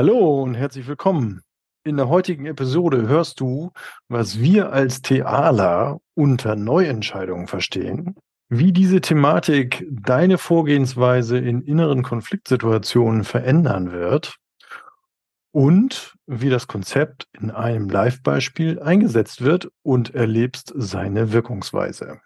Hallo und herzlich willkommen. In der heutigen Episode hörst du, was wir als Thealer unter Neuentscheidungen verstehen, wie diese Thematik deine Vorgehensweise in inneren Konfliktsituationen verändern wird und wie das Konzept in einem Live-Beispiel eingesetzt wird und erlebst seine Wirkungsweise.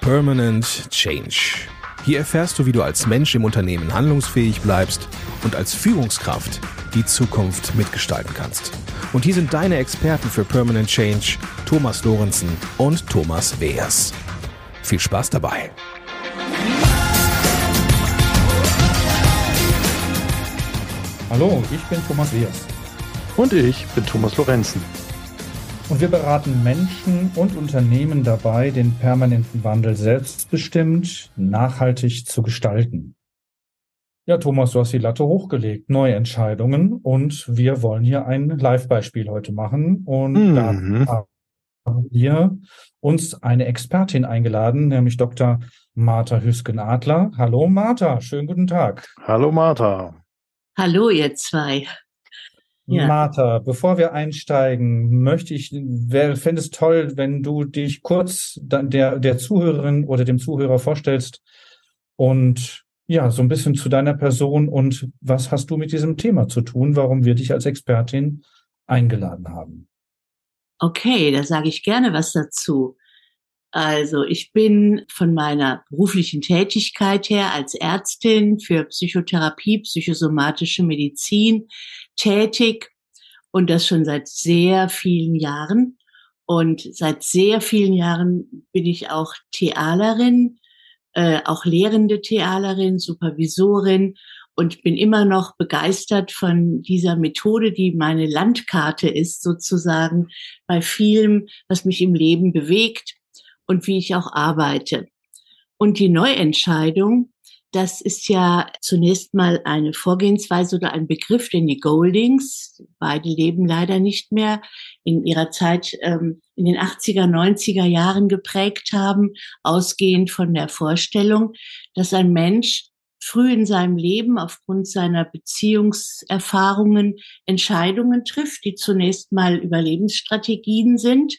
Permanent Change. Hier erfährst du, wie du als Mensch im Unternehmen handlungsfähig bleibst und als Führungskraft die Zukunft mitgestalten kannst. Und hier sind deine Experten für Permanent Change, Thomas Lorenzen und Thomas Weers. Viel Spaß dabei! Hallo, ich bin Thomas Weers. Und ich bin Thomas Lorenzen. Und wir beraten Menschen und Unternehmen dabei, den permanenten Wandel selbstbestimmt, nachhaltig zu gestalten. Ja, Thomas, du hast die Latte hochgelegt, neue Entscheidungen und wir wollen hier ein Live-Beispiel heute machen und mhm. da haben wir uns eine Expertin eingeladen, nämlich Dr. Martha Hüsken-Adler. Hallo Martha, schönen guten Tag. Hallo Martha. Hallo ihr zwei. Ja. Martha, bevor wir einsteigen, möchte ich, fände es toll, wenn du dich kurz der, der Zuhörerin oder dem Zuhörer vorstellst und ja, so ein bisschen zu deiner Person und was hast du mit diesem Thema zu tun, warum wir dich als Expertin eingeladen haben. Okay, da sage ich gerne was dazu. Also ich bin von meiner beruflichen Tätigkeit her als Ärztin für Psychotherapie, psychosomatische Medizin tätig und das schon seit sehr vielen Jahren. Und seit sehr vielen Jahren bin ich auch Thealerin, äh, auch lehrende Thealerin, Supervisorin und bin immer noch begeistert von dieser Methode, die meine Landkarte ist, sozusagen bei vielem, was mich im Leben bewegt und wie ich auch arbeite. Und die Neuentscheidung, das ist ja zunächst mal eine Vorgehensweise oder ein Begriff, den die Goldings, beide leben leider nicht mehr, in ihrer Zeit ähm, in den 80er, 90er Jahren geprägt haben, ausgehend von der Vorstellung, dass ein Mensch früh in seinem Leben aufgrund seiner Beziehungserfahrungen Entscheidungen trifft, die zunächst mal Überlebensstrategien sind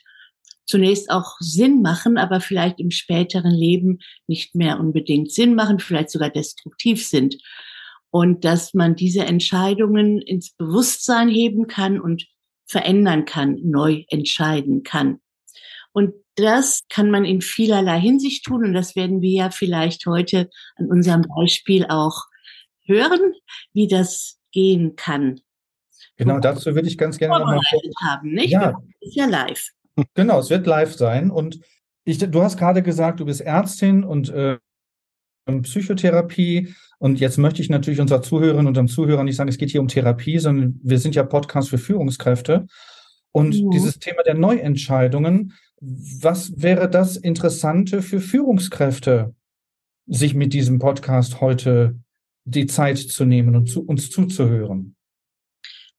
zunächst auch Sinn machen, aber vielleicht im späteren Leben nicht mehr unbedingt Sinn machen, vielleicht sogar destruktiv sind. Und dass man diese Entscheidungen ins Bewusstsein heben kann und verändern kann, neu entscheiden kann. Und das kann man in vielerlei Hinsicht tun. Und das werden wir ja vielleicht heute an unserem Beispiel auch hören, wie das gehen kann. Genau, dazu würde ich ganz gerne nochmal haben, nicht? Ja. ist ja live. Genau, es wird live sein. Und ich, du hast gerade gesagt, du bist Ärztin und äh, Psychotherapie. Und jetzt möchte ich natürlich unserer Zuhörerinnen und unserem Zuhörer nicht sagen, es geht hier um Therapie, sondern wir sind ja Podcast für Führungskräfte. Und ja. dieses Thema der Neuentscheidungen, was wäre das Interessante für Führungskräfte, sich mit diesem Podcast heute die Zeit zu nehmen und zu, uns zuzuhören?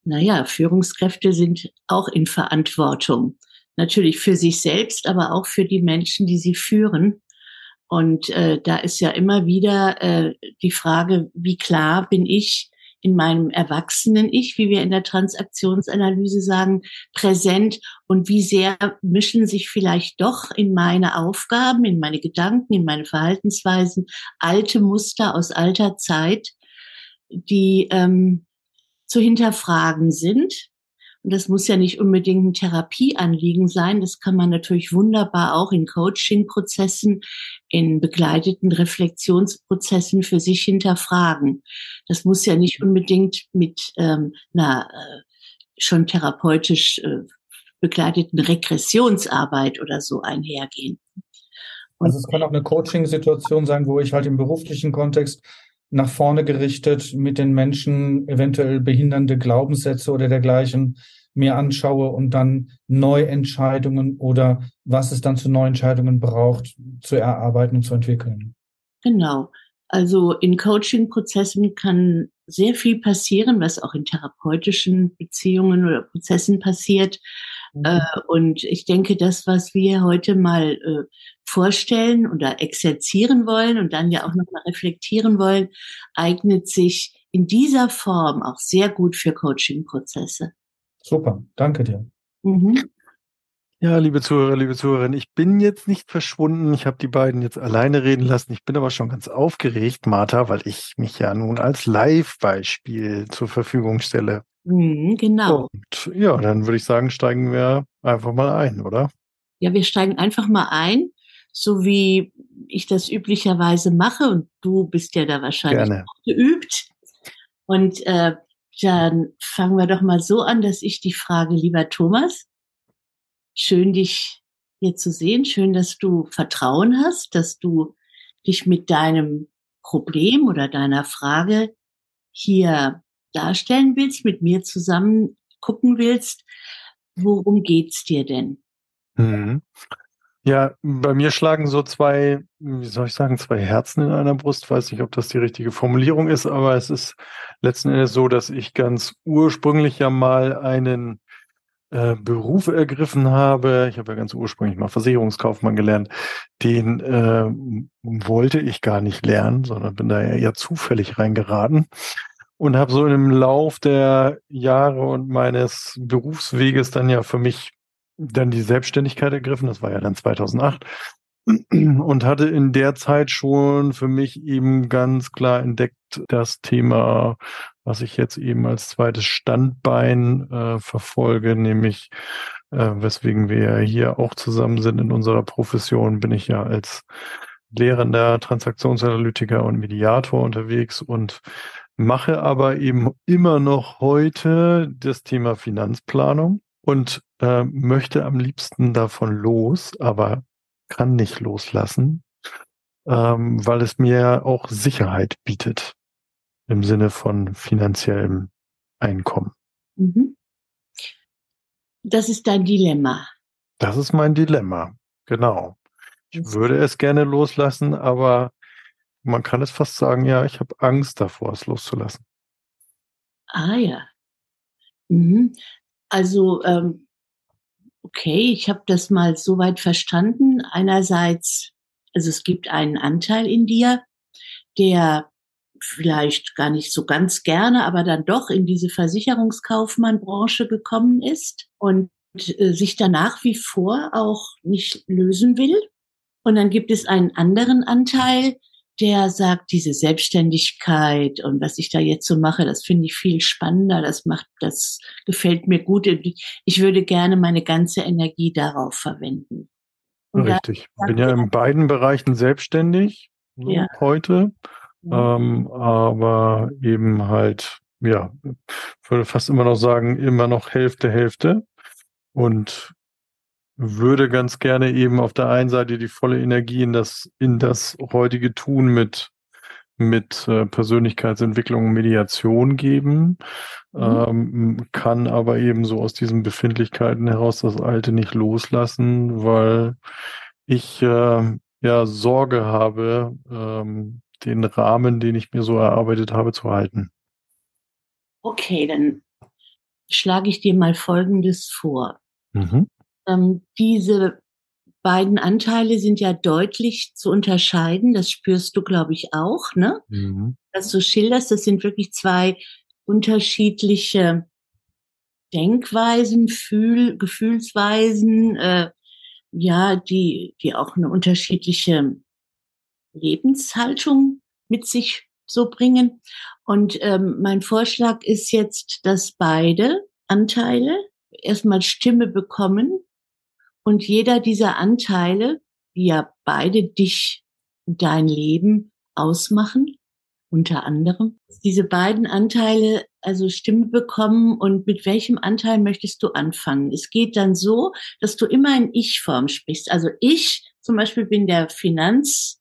Naja, Führungskräfte sind auch in Verantwortung natürlich für sich selbst, aber auch für die Menschen, die sie führen. Und äh, da ist ja immer wieder äh, die Frage, wie klar bin ich in meinem erwachsenen Ich, wie wir in der Transaktionsanalyse sagen, präsent und wie sehr mischen sich vielleicht doch in meine Aufgaben, in meine Gedanken, in meine Verhaltensweisen alte Muster aus alter Zeit, die ähm, zu hinterfragen sind das muss ja nicht unbedingt ein Therapieanliegen sein. Das kann man natürlich wunderbar auch in Coaching-Prozessen, in begleiteten Reflexionsprozessen für sich hinterfragen. Das muss ja nicht unbedingt mit ähm, einer äh, schon therapeutisch äh, begleiteten Regressionsarbeit oder so einhergehen. Und also es kann auch eine Coaching-Situation sein, wo ich halt im beruflichen Kontext nach vorne gerichtet mit den Menschen eventuell behindernde Glaubenssätze oder dergleichen mir anschaue und dann Neuentscheidungen oder was es dann zu Neuentscheidungen braucht, zu erarbeiten und zu entwickeln. Genau. Also in Coaching-Prozessen kann sehr viel passieren, was auch in therapeutischen Beziehungen oder Prozessen passiert. Mhm. Äh, und ich denke, das, was wir heute mal äh, vorstellen oder exerzieren wollen und dann ja auch nochmal reflektieren wollen, eignet sich in dieser Form auch sehr gut für Coaching-Prozesse. Super, danke dir. Mhm. Ja, liebe Zuhörer, liebe Zuhörerinnen, ich bin jetzt nicht verschwunden. Ich habe die beiden jetzt alleine reden lassen. Ich bin aber schon ganz aufgeregt, Martha, weil ich mich ja nun als Live-Beispiel zur Verfügung stelle. Mhm, genau. Und ja, dann würde ich sagen, steigen wir einfach mal ein, oder? Ja, wir steigen einfach mal ein, so wie ich das üblicherweise mache. Und du bist ja da wahrscheinlich Gerne. geübt. Und äh, dann fangen wir doch mal so an, dass ich die Frage, lieber Thomas, schön dich hier zu sehen, schön, dass du Vertrauen hast, dass du dich mit deinem Problem oder deiner Frage hier darstellen willst, mit mir zusammen gucken willst, worum geht's dir denn? Mhm. Ja, bei mir schlagen so zwei, wie soll ich sagen, zwei Herzen in einer Brust. Weiß nicht, ob das die richtige Formulierung ist, aber es ist letzten Endes so, dass ich ganz ursprünglich ja mal einen äh, Beruf ergriffen habe. Ich habe ja ganz ursprünglich mal Versicherungskaufmann gelernt. Den äh, wollte ich gar nicht lernen, sondern bin da eher zufällig reingeraten und habe so im Lauf der Jahre und meines Berufsweges dann ja für mich dann die Selbstständigkeit ergriffen. Das war ja dann 2008 und hatte in der Zeit schon für mich eben ganz klar entdeckt, das Thema, was ich jetzt eben als zweites Standbein äh, verfolge, nämlich äh, weswegen wir hier auch zusammen sind in unserer Profession, bin ich ja als lehrender Transaktionsanalytiker und Mediator unterwegs und mache aber eben immer noch heute das Thema Finanzplanung und äh, möchte am liebsten davon los, aber kann nicht loslassen, ähm, weil es mir auch Sicherheit bietet im Sinne von finanziellem Einkommen. Mhm. Das ist dein Dilemma. Das ist mein Dilemma, genau. Ich würde es gerne loslassen, aber man kann es fast sagen, ja, ich habe Angst davor, es loszulassen. Ah ja. Mhm. Also ähm, okay, ich habe das mal so weit verstanden. Einerseits, also es gibt einen Anteil in dir, der vielleicht gar nicht so ganz gerne, aber dann doch in diese Versicherungskaufmann-Branche gekommen ist und äh, sich danach wie vor auch nicht lösen will. Und dann gibt es einen anderen Anteil, der sagt, diese Selbstständigkeit und was ich da jetzt so mache, das finde ich viel spannender, das macht, das gefällt mir gut. Ich würde gerne meine ganze Energie darauf verwenden. Und Richtig. Ich bin ja in beiden Bereichen selbstständig so ja. heute, ja. Ähm, aber eben halt, ja, würde fast immer noch sagen, immer noch Hälfte, Hälfte. Und würde ganz gerne eben auf der einen Seite die volle Energie in das, in das heutige Tun mit, mit äh, Persönlichkeitsentwicklung und Mediation geben, mhm. ähm, kann aber eben so aus diesen Befindlichkeiten heraus das Alte nicht loslassen, weil ich äh, ja Sorge habe, ähm, den Rahmen, den ich mir so erarbeitet habe, zu halten. Okay, dann schlage ich dir mal Folgendes vor. Mhm. Ähm, diese beiden Anteile sind ja deutlich zu unterscheiden. Das spürst du, glaube ich, auch, ne? Mhm. Was du schilderst, das sind wirklich zwei unterschiedliche Denkweisen, Fühl, Gefühlsweisen, äh, ja, die, die auch eine unterschiedliche Lebenshaltung mit sich so bringen. Und ähm, mein Vorschlag ist jetzt, dass beide Anteile erstmal Stimme bekommen und jeder dieser Anteile, die ja beide dich und dein Leben ausmachen, unter anderem, diese beiden Anteile also Stimme bekommen und mit welchem Anteil möchtest du anfangen? Es geht dann so, dass du immer in Ich-Form sprichst. Also ich zum Beispiel bin der Finanztyp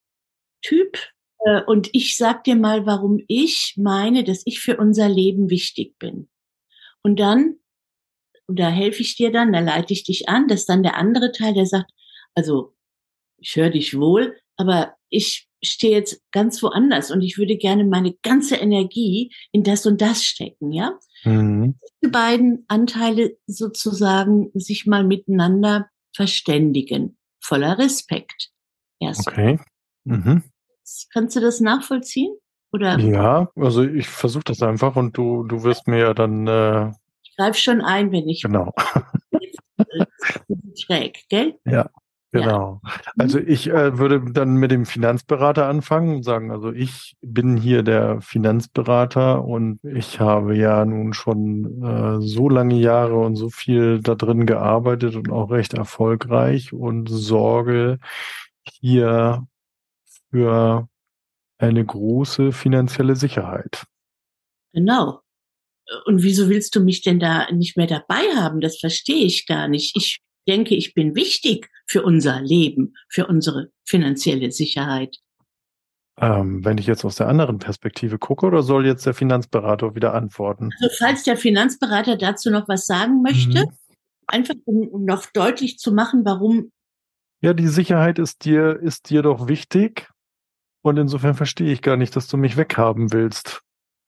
äh, und ich sag dir mal, warum ich meine, dass ich für unser Leben wichtig bin. Und dann und da helfe ich dir dann, da leite ich dich an, dass dann der andere Teil, der sagt, also ich höre dich wohl, aber ich stehe jetzt ganz woanders und ich würde gerne meine ganze Energie in das und das stecken, ja? Mhm. Die beiden Anteile sozusagen sich mal miteinander verständigen, voller Respekt. Erst. Okay. Mhm. Kannst du das nachvollziehen? Oder Ja, also ich versuche das einfach und du, du wirst mir ja dann, äh, ich greife schon ein, wenn ich genau, schräg, gell? genau. Also ich äh, würde dann mit dem Finanzberater anfangen und sagen, also ich bin hier der Finanzberater und ich habe ja nun schon äh, so lange Jahre und so viel da drin gearbeitet und auch recht erfolgreich und sorge hier für eine große finanzielle Sicherheit. Genau. Und wieso willst du mich denn da nicht mehr dabei haben? Das verstehe ich gar nicht. Ich denke, ich bin wichtig für unser Leben, für unsere finanzielle Sicherheit. Ähm, wenn ich jetzt aus der anderen Perspektive gucke, oder soll jetzt der Finanzberater wieder antworten? Also falls der Finanzberater dazu noch was sagen möchte, Mhm. einfach um, um noch deutlich zu machen, warum, Ja, die Sicherheit ist dir, ist dir doch wichtig. Und insofern verstehe ich gar nicht, dass du mich weghaben willst.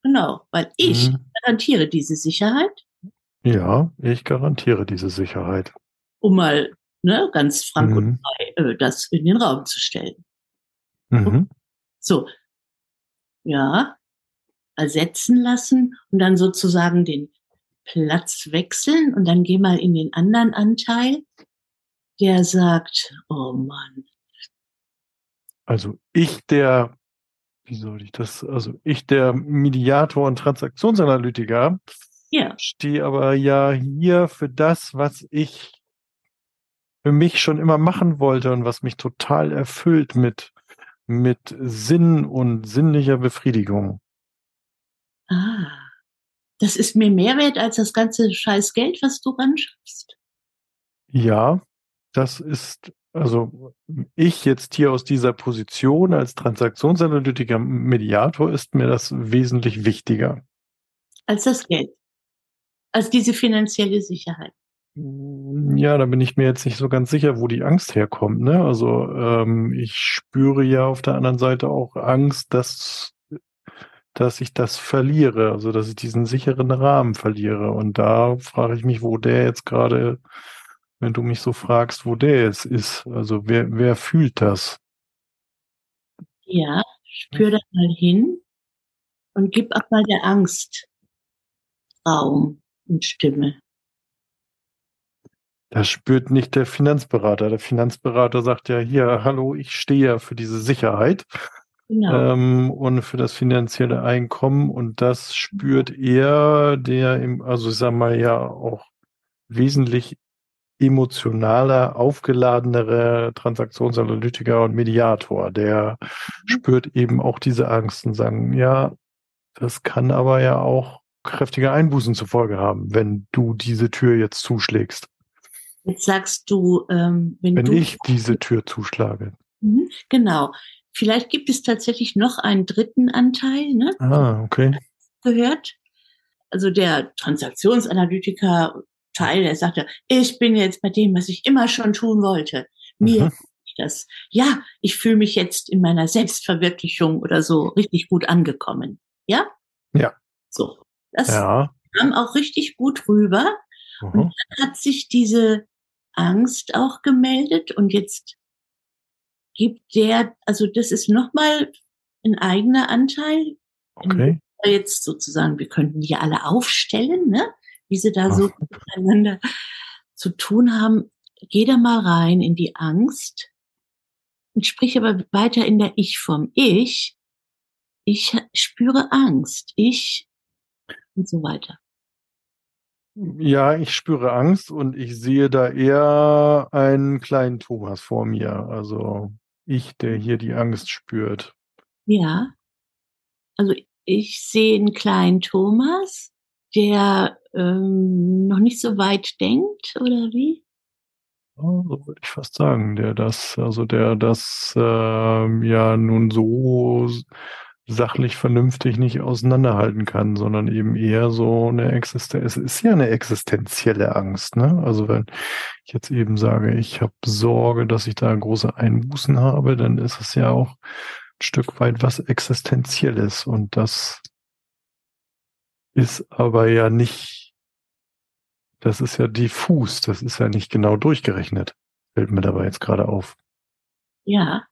Genau, weil ich Mhm. garantiere diese Sicherheit, Ja, ich garantiere diese Sicherheit. um mal ne, ganz frank und Mhm. frei äh, das in den Raum zu stellen. Mhm. So, ja, ersetzen lassen und dann sozusagen den Platz wechseln und dann geh mal in den anderen Anteil, der sagt, oh Mann, Also ich, der, wie soll ich das, also ich, der Mediator und Transaktionsanalytiker, ja, stehe aber ja hier für das, was ich für mich schon immer machen wollte und was mich total erfüllt mit, mit Sinn und sinnlicher Befriedigung. ah, das ist mir mehr wert als das ganze scheiß Geld, was du ran schaffst. Ja, das ist, also ich jetzt hier aus dieser Position als Transaktionsanalytiker, Mediator ist mir das wesentlich wichtiger. Als das Geld. Als diese finanzielle Sicherheit. Ja, da bin ich mir jetzt nicht so ganz sicher, wo die Angst herkommt. Ne? Also ähm, ich spüre ja auf der anderen Seite auch Angst, dass, dass ich das verliere, also dass ich diesen sicheren Rahmen verliere. Und da frage ich mich, wo der jetzt gerade, wenn du mich so fragst, wo der jetzt ist. Also wer, wer fühlt das? Ja, spür da mal hin und gib auch mal der Angst Raum und Stimme. Das spürt nicht der Finanzberater. Der Finanzberater sagt ja hier, hallo, ich stehe ja für diese Sicherheit Genau. ähm, und für das finanzielle Einkommen und das spürt er, der im, also ich sag mal ja auch wesentlich emotionaler, aufgeladenere Transaktionsanalytiker und Mediator, der spürt eben auch diese Angst und sagen, ja, das kann aber ja auch kräftige Einbußen zur Folge haben, wenn du diese Tür jetzt zuschlägst. Jetzt sagst du, ähm, wenn, Wenn du ich diese Tür zuschlage. Mhm, genau. Vielleicht gibt es tatsächlich noch einen dritten Anteil, ne? Ah, okay. Gehört. Also der Transaktionsanalytiker Teil, der sagte, ich bin jetzt bei dem, was ich immer schon tun wollte. Mir Mhm. ist das. Ja, ich fühle mich jetzt in meiner Selbstverwirklichung oder so richtig gut angekommen. Ja? Ja. So. Das Ja. kam auch richtig gut rüber. Mhm. hat sich diese Angst auch gemeldet und jetzt gibt der, also das ist nochmal ein eigener Anteil. Okay. Jetzt sozusagen, wir könnten die alle aufstellen, ne? Wie sie da so miteinander zu tun haben. Geh da mal rein in die Angst und sprich aber weiter in der Ich-Form. Ich, ich spüre Angst. Ich und so weiter. Ja, ich spüre Angst und ich sehe da eher einen kleinen Thomas vor mir. Also ich, der hier die Angst spürt. Ja. Also ich sehe einen kleinen Thomas, der ähm, noch nicht so weit denkt, oder wie? Oh, so würde ich fast sagen, der das, also der das ähm, ja nun so sachlich vernünftig nicht auseinanderhalten kann, sondern eben eher so eine Existenz. Es ist ja eine existenzielle Angst, ne? Also wenn ich jetzt eben sage, ich habe Sorge, dass ich da große Einbußen habe, dann ist es ja auch ein Stück weit was Existenzielles und das ist aber ja nicht, das ist ja diffus, das ist ja nicht genau durchgerechnet. Fällt mir dabei jetzt gerade auf. Ja.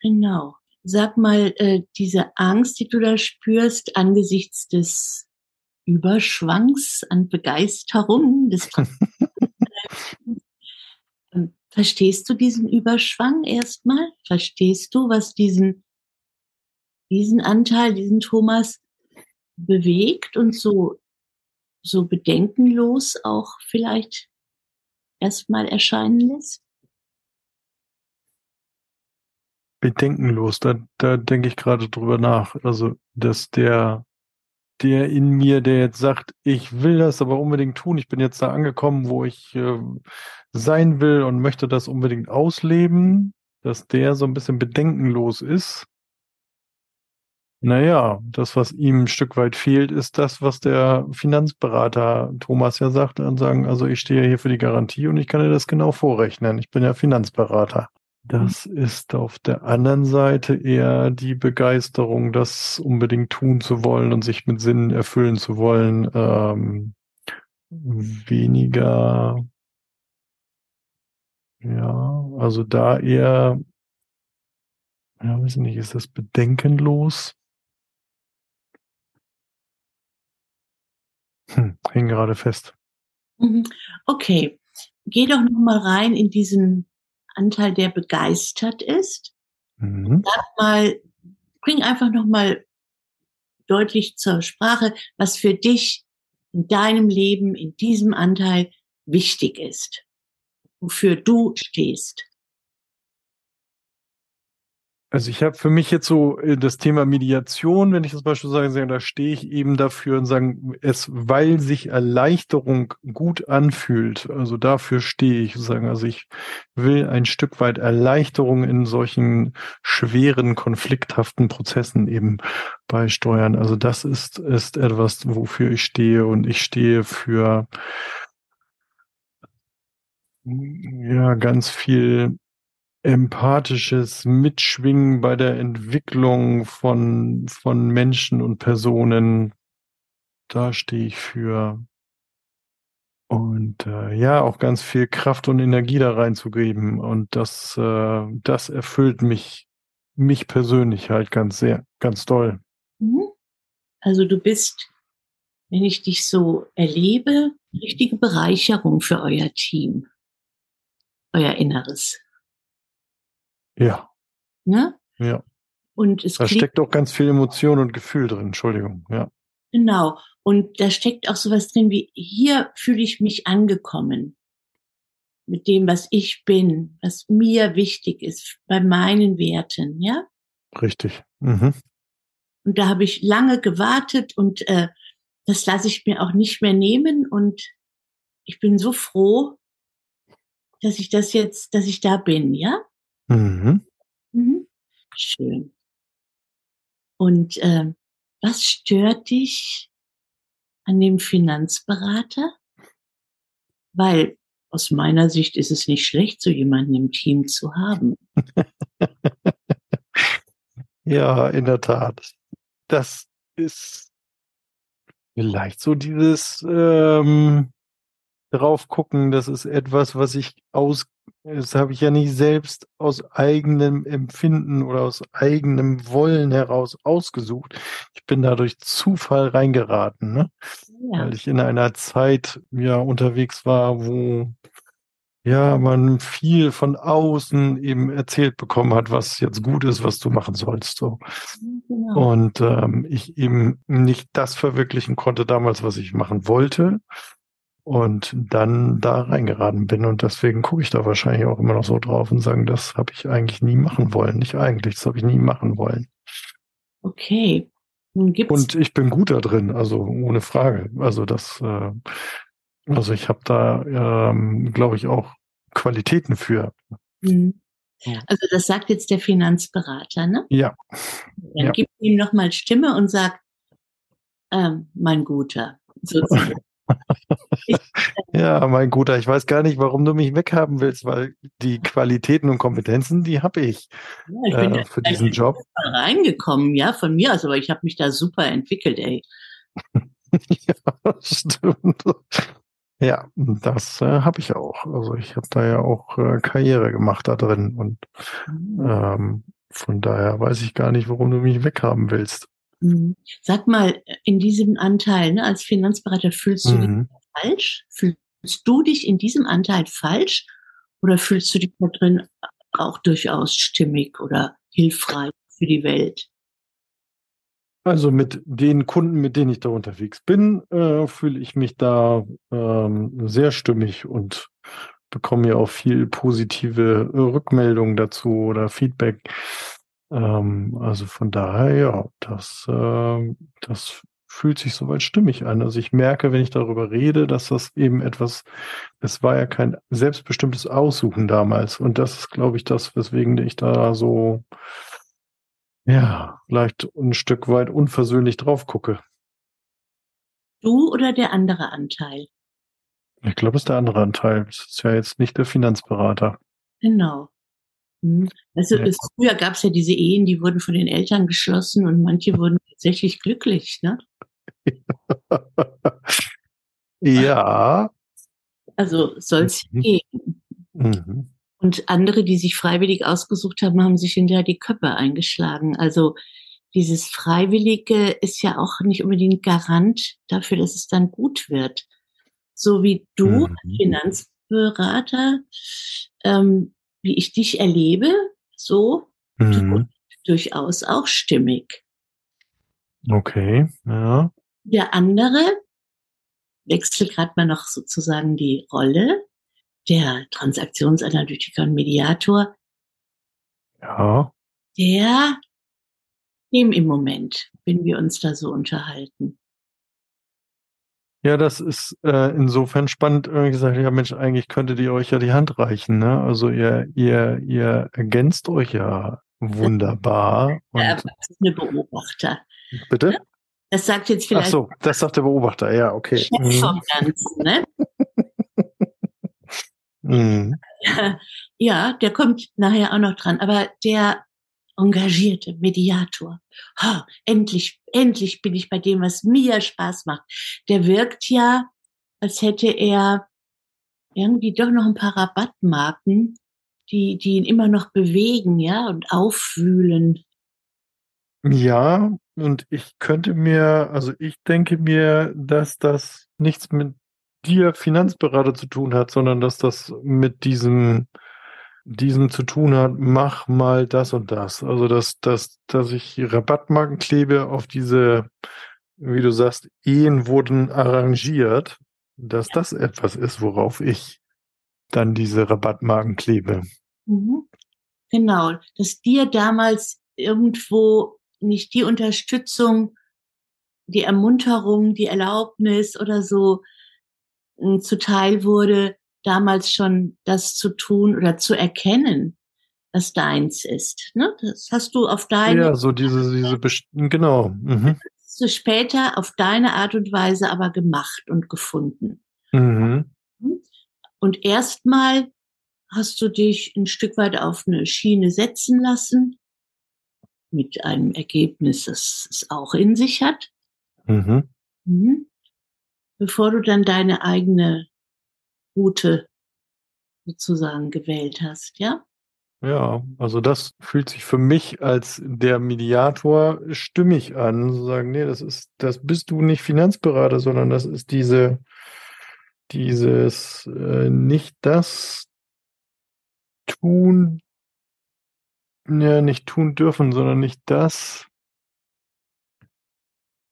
Genau. Sag mal, äh, diese Angst, die du da spürst angesichts des Überschwangs an Begeisterung, des ähm, Verstehst du diesen Überschwang erstmal? Verstehst du, was diesen, diesen Anteil, diesen Thomas bewegt und so, so bedenkenlos auch vielleicht erstmal erscheinen lässt? bedenkenlos. Da, da denke ich gerade drüber nach. Also, dass der, der in mir, der jetzt sagt, ich will das aber unbedingt tun, ich bin jetzt da angekommen, wo ich äh, sein will und möchte das unbedingt ausleben, dass der so ein bisschen bedenkenlos ist. Naja, das, was ihm ein Stück weit fehlt, ist das, was der Finanzberater Thomas ja sagt, und sagen, also ich stehe hier für die Garantie und ich kann dir das genau vorrechnen. Ich bin ja Finanzberater. Das ist auf der anderen Seite eher die Begeisterung, das unbedingt tun zu wollen und sich mit Sinn erfüllen zu wollen. Ähm, weniger, ja, also da eher, ja, weiß nicht, ist das bedenkenlos? Hm, häng gerade fest. Mhm. Okay, geh doch noch mal rein in diesen Anteil, der begeistert ist. Mhm. Sag mal, bring einfach noch mal deutlich zur Sprache, was für dich in deinem Leben, in diesem Anteil wichtig ist, wofür du stehst. Also ich habe für mich jetzt so äh, das Thema Mediation, wenn ich das Beispiel sage, da stehe ich eben dafür und sagen, es, weil sich Erleichterung gut anfühlt, also dafür stehe ich sagen, also ich will ein Stück weit Erleichterung in solchen schweren, konflikthaften Prozessen eben beisteuern. Also das ist, ist etwas, wofür ich stehe und ich stehe für ja, ganz viel empathisches Mitschwingen bei der Entwicklung von, von Menschen und Personen. Da stehe ich für. Und äh, ja, auch ganz viel Kraft und Energie da reinzugeben. Und das, äh, das erfüllt mich, mich persönlich halt ganz sehr, ganz toll. Mhm. Also du bist, wenn ich dich so erlebe, richtige Bereicherung für euer Team, euer Inneres. Ja. Ne? Ja. Und es da steckt auch ganz viel Emotion und Gefühl drin, Entschuldigung, ja. Genau. Und da steckt auch sowas drin wie, hier fühle ich mich angekommen. Mit dem, was ich bin, was mir wichtig ist, bei meinen Werten, ja? Richtig. Mhm. Und da habe ich lange gewartet und äh, das lasse ich mir auch nicht mehr nehmen. Und ich bin so froh, dass ich das jetzt, dass ich da bin, ja? Mhm. Mhm. Schön. Und äh, was stört dich an dem Finanzberater? Weil aus meiner Sicht ist es nicht schlecht, so jemanden im Team zu haben. ja, in der Tat. Das ist vielleicht so dieses ähm, drauf gucken, das ist etwas, was ich aus das habe ich ja nicht selbst aus eigenem Empfinden oder aus eigenem Wollen heraus ausgesucht. Ich bin da durch Zufall reingeraten, ne? Ja. weil ich in einer Zeit ja unterwegs war, wo ja man viel von außen eben erzählt bekommen hat, was jetzt gut ist, was du machen sollst. So. Genau. Und ähm, ich eben nicht das verwirklichen konnte damals, was ich machen wollte und dann da reingeraten bin. Und deswegen gucke ich da wahrscheinlich auch immer noch so drauf und sagen, das habe ich eigentlich nie machen wollen. Nicht eigentlich, das habe ich nie machen wollen. Okay. Und ich bin gut da drin, also ohne Frage. Also das, äh, also ich habe da, ähm, glaube ich, auch Qualitäten für. Mhm. Also das sagt jetzt der Finanzberater, ne? Ja. Dann ja. gib ihm nochmal Stimme und sag, ähm, mein Guter, sozusagen. ja, mein Guter, ich weiß gar nicht, warum du mich weghaben willst, weil die Qualitäten und Kompetenzen, die habe ich, ja, ich bin äh, für diesen Job. Reingekommen, ja, von mir aus, aber ich habe mich da super entwickelt, ey. ja, stimmt. Ja, das äh, habe ich auch. Also ich habe da ja auch äh, Karriere gemacht da drin und mhm. ähm, von daher weiß ich gar nicht, warum du mich weghaben willst. Mhm. Sag mal, in diesem Anteil, ne, als Finanzberater, fühlst du mhm. dich falsch? Fühlst du dich in diesem Anteil falsch oder fühlst du dich da drin auch durchaus stimmig oder hilfreich für die Welt? Also mit den Kunden, mit denen ich da unterwegs bin, äh, fühle ich mich da ähm, sehr stimmig und bekomme ja auch viel positive Rückmeldungen dazu oder Feedback. Ähm, also von daher, ja, das, äh, das fühlt sich soweit stimmig an. Also ich merke, wenn ich darüber rede, dass das eben etwas, es war ja kein selbstbestimmtes Aussuchen damals. Und das ist, glaube ich, das, weswegen ich da so, ja, vielleicht ein Stück weit unversöhnlich drauf gucke. Du oder der andere Anteil? Ich glaube, es ist der andere Anteil. Es ist ja jetzt nicht der Finanzberater. Genau. Also ja. früher gab es ja diese Ehen, die wurden von den Eltern geschlossen und manche wurden tatsächlich glücklich, ne? ja. Also soll es mhm. gehen. Mhm. Und andere, die sich freiwillig ausgesucht haben, haben sich hinterher die Köpfe eingeschlagen. Also dieses Freiwillige ist ja auch nicht unbedingt Garant dafür, dass es dann gut wird. So wie du, mhm. Finanzberater, ähm, wie ich dich erlebe, so mhm. durchaus auch stimmig. Okay, ja. Der andere wechselt gerade mal noch sozusagen die Rolle der Transaktionsanalytiker und Mediator. Ja. Der dem im Moment, wenn wir uns da so unterhalten. Ja, das ist äh, insofern spannend. Irgendwie gesagt, ja Mensch, eigentlich könntet ihr euch ja die Hand reichen. Ne? Also ihr, ihr, ihr ergänzt euch ja wunderbar. Der erwachsene Beobachter. Bitte? Das sagt jetzt vielleicht. Ach so, das sagt der Beobachter, ja, okay. Chef mhm. vom Ganzen, ne? mhm. Ja, der kommt nachher auch noch dran. Aber der engagierte Mediator. Oh, endlich, endlich bin ich bei dem, was mir Spaß macht. Der wirkt ja, als hätte er irgendwie doch noch ein paar Rabattmarken, die, die ihn immer noch bewegen, ja, und aufwühlen. Ja, und ich könnte mir, also ich denke mir, dass das nichts mit dir Finanzberater zu tun hat, sondern dass das mit diesem diesen zu tun hat, mach mal das und das. Also dass, dass, dass ich Rabattmarken klebe auf diese, wie du sagst, Ehen wurden arrangiert, dass das etwas ist, worauf ich dann diese Rabattmarken klebe. Mhm. Genau, dass dir damals irgendwo nicht die Unterstützung, die Ermunterung, die Erlaubnis oder so äh, zuteil wurde, damals schon das zu tun oder zu erkennen, was deins ist. Ne? Das hast du auf deine ja so diese diese genau mhm. du später auf deine Art und Weise aber gemacht und gefunden. Mhm. Und erstmal hast du dich ein Stück weit auf eine Schiene setzen lassen mit einem Ergebnis, das es auch in sich hat. Mhm. Mhm. Bevor du dann deine eigene Route sozusagen gewählt hast, ja? Ja, also das fühlt sich für mich als der Mediator stimmig an, zu sagen, nee, das ist, das bist du nicht Finanzberater, sondern das ist diese, dieses äh, nicht das tun, ja, nicht tun dürfen, sondern nicht das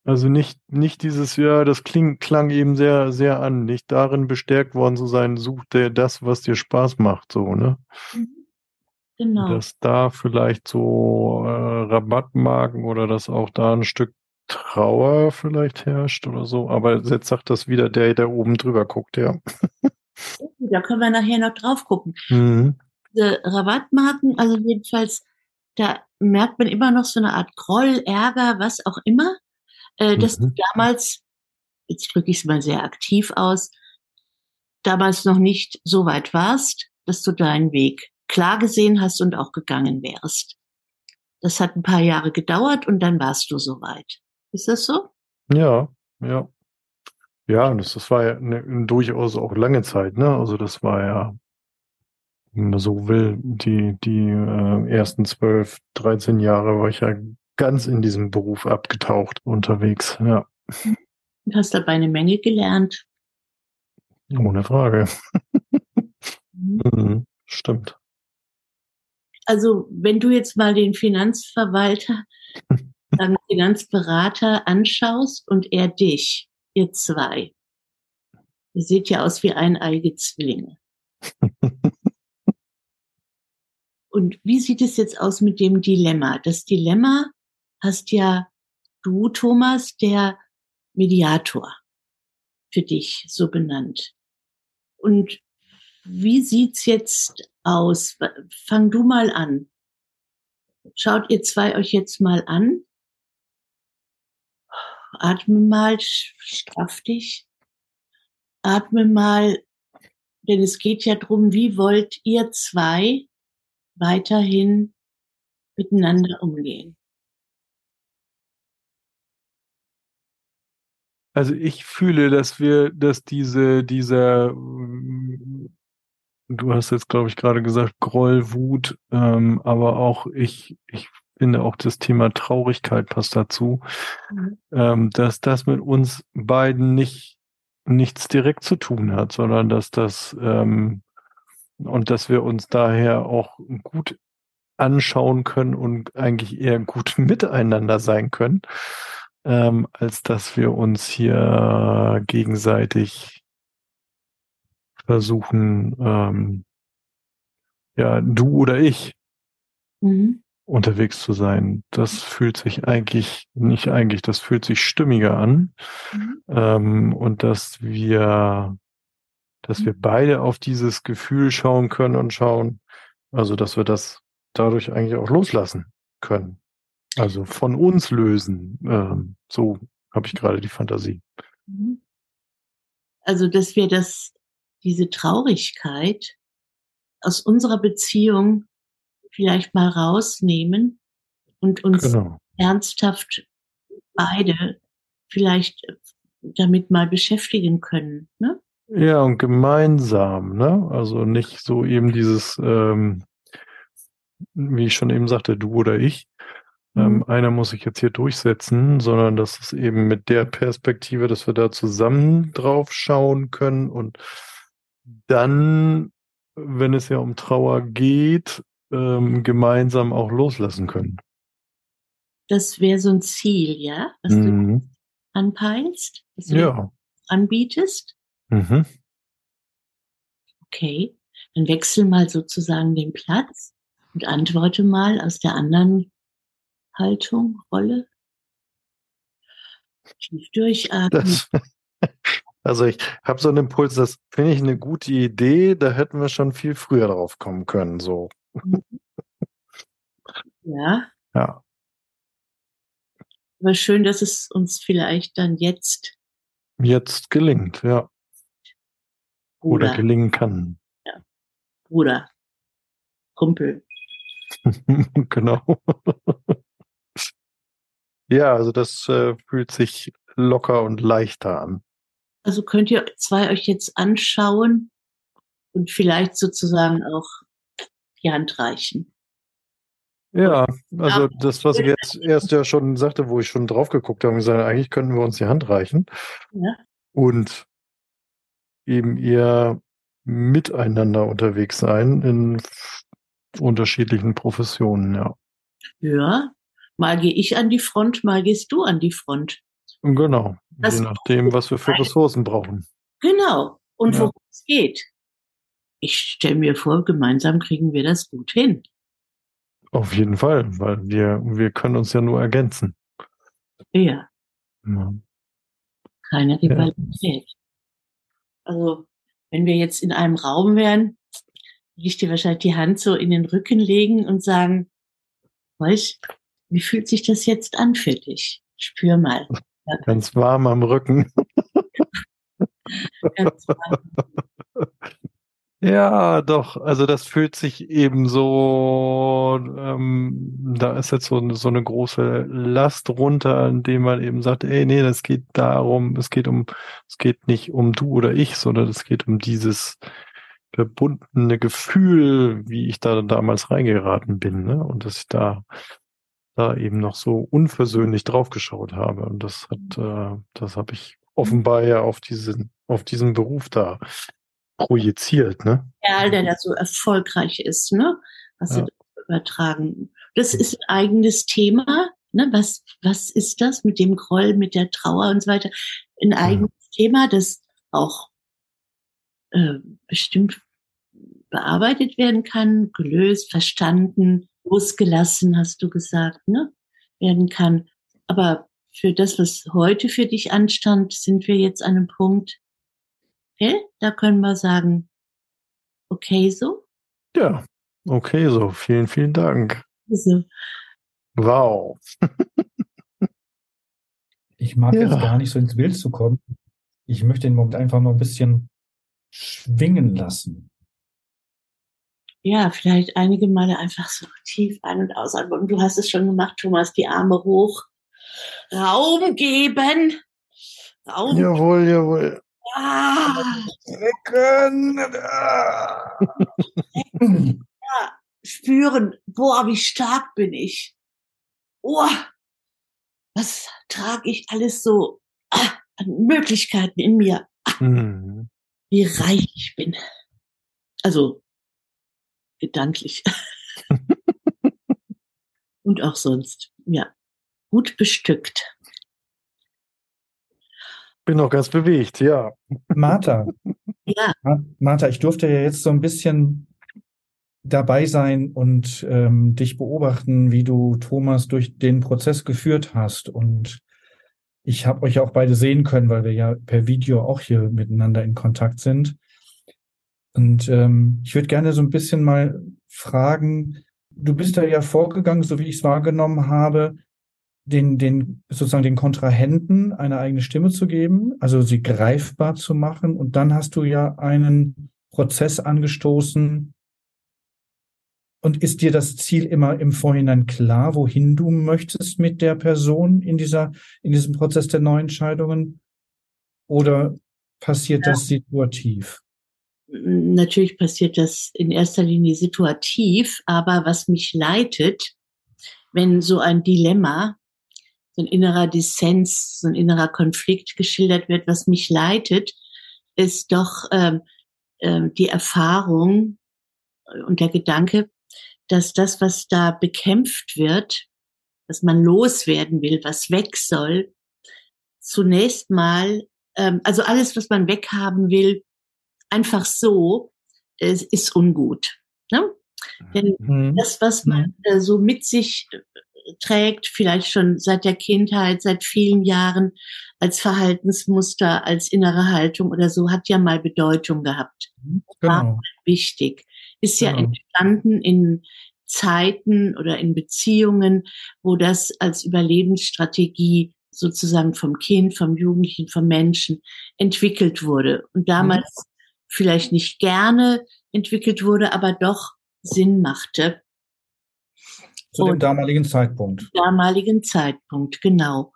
also nicht, nicht dieses, ja, das kling, klang eben sehr, sehr an, nicht darin bestärkt worden zu sein, such dir das, was dir Spaß macht, so, ne? Mhm. Genau. Dass da vielleicht so äh, Rabattmarken oder dass auch da ein Stück Trauer vielleicht herrscht oder so. Aber jetzt sagt das wieder der, der oben drüber guckt, ja. Da können wir nachher noch drauf gucken. Mhm. Diese Rabattmarken, also jedenfalls, da merkt man immer noch so eine Art Groll, Ärger, was auch immer äh, dass mhm. du damals, jetzt drücke ich es mal sehr aktiv aus, damals noch nicht so weit warst, dass du deinen Weg klar gesehen hast und auch gegangen wärst. Das hat ein paar Jahre gedauert und dann warst du soweit. Ist das so? Ja, ja. Ja, das, das war ja eine, eine durchaus auch lange Zeit, ne? Also das war ja wenn man so will, die, die äh, ersten zwölf, dreizehn Jahre war ich ja ganz in diesem Beruf abgetaucht unterwegs, ja. Du hast dabei eine Menge gelernt. Ohne Frage. Mhm. Mhm, stimmt. Also, wenn du jetzt mal den Finanzverwalter, den Finanzberater anschaust und er dich, ihr zwei, ihr seht ja aus wie eineige Zwillinge. Und wie sieht es jetzt aus mit dem Dilemma? Das Dilemma hast ja du, Thomas, der Mediator für dich so benannt. Und wie sieht's jetzt aus? Fang du mal an. Schaut ihr zwei euch jetzt mal an. Atme mal, straff dich. Atme mal, denn es geht ja drum, wie wollt ihr zwei weiterhin miteinander umgehen? Also ich fühle, dass wir, dass diese, dieser, du hast jetzt, glaube ich, gerade gesagt, Groll, Wut, ähm, aber auch ich, ich finde auch das Thema Traurigkeit passt dazu, mhm. ähm, dass das mit uns beiden nicht nichts direkt zu tun hat, sondern dass das ähm, und dass wir uns daher auch gut anschauen können und eigentlich eher gut miteinander sein können ähm, als dass wir uns hier gegenseitig versuchen, ähm, ja, du oder ich mhm. unterwegs zu sein. Das fühlt sich eigentlich, nicht eigentlich, das fühlt sich stimmiger an. Mhm. Ähm, und dass wir, dass wir beide auf dieses Gefühl schauen können und schauen, also dass wir das dadurch eigentlich auch loslassen können. Also von uns lösen. Ähm, so habe ich gerade die Fantasie. Mhm. Also, dass wir das, diese Traurigkeit aus unserer Beziehung vielleicht mal rausnehmen und uns genau. ernsthaft beide vielleicht damit mal beschäftigen können. Ne? Ja, und gemeinsam, ne? Also nicht so eben dieses, ähm, wie ich schon eben sagte, du oder ich, ähm, mhm. einer muss sich jetzt hier durchsetzen, sondern das ist eben mit der Perspektive, dass wir da zusammen drauf schauen können und dann, wenn es ja um Trauer geht, ähm, gemeinsam auch loslassen können. Das wäre so ein Ziel, ja, was mhm. du anpeilst, was du ja. anbietest. Mhm. Okay, dann wechsel mal sozusagen den Platz und antworte mal aus der anderen Haltung, Rolle. Tief durchatmen. Das, also ich habe so einen Impuls, das finde ich eine gute Idee, da hätten wir schon viel früher drauf kommen können, so. Ja. Ja. Aber schön, dass es uns vielleicht dann jetzt jetzt gelingt, ja. Bruder. Oder gelingen kann. Ja. Bruder. Kumpel. genau. Ja, also das äh, fühlt sich locker und leichter an. Also könnt ihr zwei euch jetzt anschauen und vielleicht sozusagen auch die Hand reichen. Ja, also das, was ich jetzt erst ja schon sagte, wo ich schon drauf geguckt habe, gesagt, eigentlich könnten wir uns die Hand reichen. Ja. Und eben eher miteinander unterwegs sein in unterschiedlichen Professionen, ja. Ja, Mal gehe ich an die Front, mal gehst du an die Front. Genau, das je nachdem, was wir für Ressourcen brauchen. Genau, und ja. worum es geht. Ich stelle mir vor, gemeinsam kriegen wir das gut hin. Auf jeden Fall, weil wir, wir können uns ja nur ergänzen. Ja. ja. Keine Rivalität. Ja. Also, wenn wir jetzt in einem Raum wären, würde ich dir wahrscheinlich die Hand so in den Rücken legen und sagen, weißt, wie fühlt sich das jetzt an für dich? Spür mal. Ganz warm am Rücken. Ganz warm. Ja, doch. Also das fühlt sich eben so, ähm, da ist jetzt so, so eine große Last runter, indem man eben sagt, ey, nee, das geht darum, es geht um, es geht nicht um du oder ich, sondern es geht um dieses, verbundene Gefühl, wie ich da damals reingeraten bin, ne? Und dass ich da da eben noch so unversöhnlich draufgeschaut habe. Und das hat, äh, das habe ich offenbar ja auf diesen, auf diesen Beruf da projiziert, ne? Ja, der da so erfolgreich ist, ne? Was ja. übertragen. Das ist ein eigenes Thema, ne? Was, was ist das mit dem Groll, mit der Trauer und so weiter? Ein eigenes ja. Thema, das auch äh, bestimmt bearbeitet werden kann, gelöst, verstanden, losgelassen, hast du gesagt, ne? werden kann. Aber für das, was heute für dich anstand, sind wir jetzt an einem Punkt, okay, da können wir sagen, okay so. Ja, okay so. Vielen, vielen Dank. Also. Wow. ich mag ja. jetzt gar nicht so ins Bild zu kommen. Ich möchte den Moment einfach noch ein bisschen schwingen lassen ja, vielleicht einige Male einfach so tief ein- und ausatmen. Und du hast es schon gemacht, Thomas, die Arme hoch. Raum geben. Raum. Jawohl, jawohl. Ah. Strecken. Ah. ja, spüren. Boah, wie stark bin ich. Oh, was trage ich alles so ah, an Möglichkeiten in mir. Ah, mhm. Wie reich ich bin. Also gedanklich. und auch sonst, ja, gut bestückt. Bin noch ganz bewegt, ja. Martha. Ja. Martha, ich durfte ja jetzt so ein bisschen dabei sein und ähm, dich beobachten, wie du Thomas durch den Prozess geführt hast. Und ich habe euch auch beide sehen können, weil wir ja per Video auch hier miteinander in Kontakt sind. Und ähm, ich würde gerne so ein bisschen mal fragen, du bist da ja vorgegangen, so wie ich es wahrgenommen habe, den, den, sozusagen den Kontrahenten eine eigene Stimme zu geben, also sie greifbar zu machen. Und dann hast du ja einen Prozess angestoßen. Und ist dir das Ziel immer im Vorhinein klar, wohin du möchtest mit der Person in dieser, in diesem Prozess der Neuentscheidungen? Oder passiert ja. das situativ? Natürlich passiert das in erster Linie situativ, aber was mich leitet, wenn so ein Dilemma, so ein innerer Dissens, so ein innerer Konflikt geschildert wird, was mich leitet, ist doch ähm, äh, die Erfahrung und der Gedanke, dass das, was da bekämpft wird, was man loswerden will, was weg soll, zunächst mal, ähm, also alles, was man weghaben will, einfach so, es ist ungut. Ne? Denn mhm. das, was man äh, so mit sich äh, trägt, vielleicht schon seit der Kindheit, seit vielen Jahren, als Verhaltensmuster, als innere Haltung oder so, hat ja mal Bedeutung gehabt. Mhm, genau. War wichtig. Ist genau. ja entstanden in Zeiten oder in Beziehungen, wo das als Überlebensstrategie sozusagen vom Kind, vom Jugendlichen, vom Menschen entwickelt wurde. Und damals mhm vielleicht nicht gerne entwickelt wurde, aber doch Sinn machte. Zu dem damaligen Zeitpunkt. Damaligen Zeitpunkt, genau.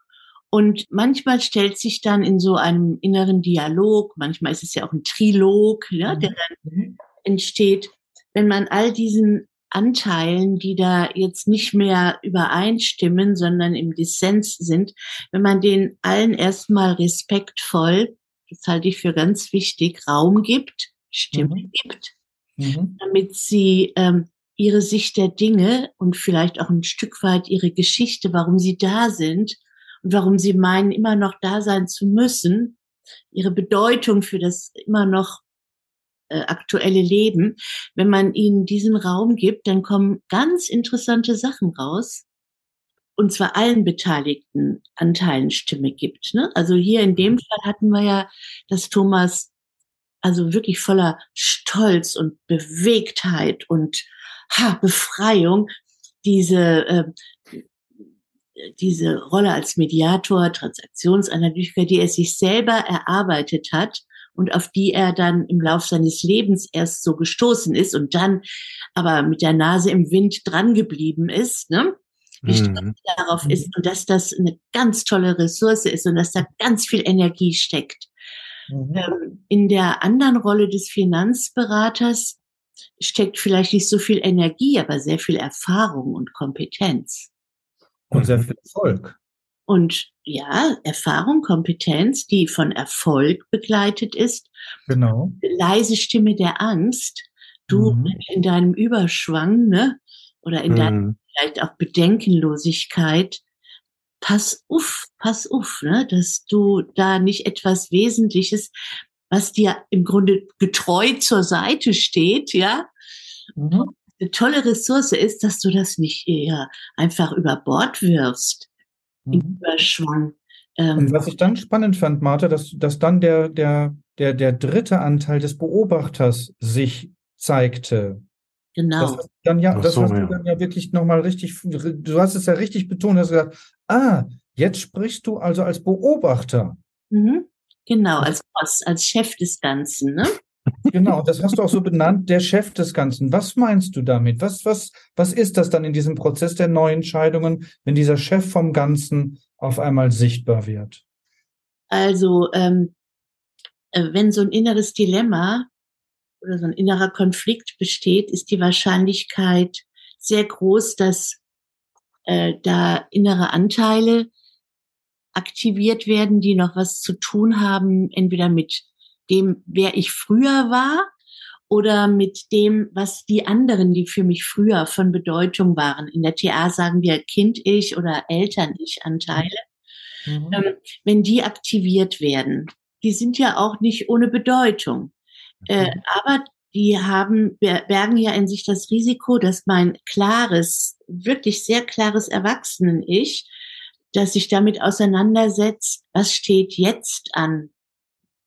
Und manchmal stellt sich dann in so einem inneren Dialog, manchmal ist es ja auch ein Trilog, ja, der dann mhm. entsteht, wenn man all diesen Anteilen, die da jetzt nicht mehr übereinstimmen, sondern im Dissens sind, wenn man den allen erstmal respektvoll das halte ich für ganz wichtig, Raum gibt, Stimme mhm. gibt, mhm. damit sie ähm, ihre Sicht der Dinge und vielleicht auch ein Stück weit ihre Geschichte, warum sie da sind und warum sie meinen, immer noch da sein zu müssen, ihre Bedeutung für das immer noch äh, aktuelle Leben, wenn man ihnen diesen Raum gibt, dann kommen ganz interessante Sachen raus, und zwar allen beteiligten Anteilen Stimme gibt. Ne? Also hier in dem Fall hatten wir ja, dass Thomas also wirklich voller Stolz und Bewegtheit und ha, Befreiung diese äh, diese Rolle als Mediator, Transaktionsanalytiker, die er sich selber erarbeitet hat und auf die er dann im Lauf seines Lebens erst so gestoßen ist und dann aber mit der Nase im Wind dran geblieben ist, ne? Wie stolz mhm. darauf ist und dass das eine ganz tolle Ressource ist und dass da ganz viel Energie steckt. Mhm. Ähm, in der anderen Rolle des Finanzberaters steckt vielleicht nicht so viel Energie, aber sehr viel Erfahrung und Kompetenz. Und sehr viel Erfolg. Und ja, Erfahrung, Kompetenz, die von Erfolg begleitet ist. Genau. Leise Stimme der Angst. Du mhm. in deinem Überschwang, ne? Oder in mhm. deiner vielleicht auch Bedenkenlosigkeit. Pass auf, pass auf, ne? Dass du da nicht etwas Wesentliches, was dir im Grunde getreu zur Seite steht, ja? Mhm. Eine tolle Ressource ist, dass du das nicht eher einfach über Bord wirfst mhm. Überschwang. Ähm, Und was ich dann spannend fand, Martha, dass, dass dann der, der, der, der dritte Anteil des Beobachters sich zeigte. Genau. Das dann ja, das so, hast du dann ja wirklich nochmal richtig, du hast es ja richtig betont, hast gesagt, ah, jetzt sprichst du also als Beobachter. Mhm. Genau, als Boss, als Chef des Ganzen, ne? Genau, das hast du auch so benannt, der Chef des Ganzen. Was meinst du damit? Was, was, was ist das dann in diesem Prozess der Neuentscheidungen, wenn dieser Chef vom Ganzen auf einmal sichtbar wird? Also, ähm, äh, wenn so ein inneres Dilemma oder so ein innerer Konflikt besteht, ist die Wahrscheinlichkeit sehr groß, dass äh, da innere Anteile aktiviert werden, die noch was zu tun haben, entweder mit dem, wer ich früher war oder mit dem, was die anderen, die für mich früher von Bedeutung waren. In der TA sagen wir Kind-Ich oder Eltern-Ich-Anteile. Mhm. Ähm, wenn die aktiviert werden, die sind ja auch nicht ohne Bedeutung. Äh, mhm. aber die haben, bergen ja in sich das Risiko, dass mein klares, wirklich sehr klares Erwachsenen-Ich, dass sich damit auseinandersetzt, was steht jetzt an,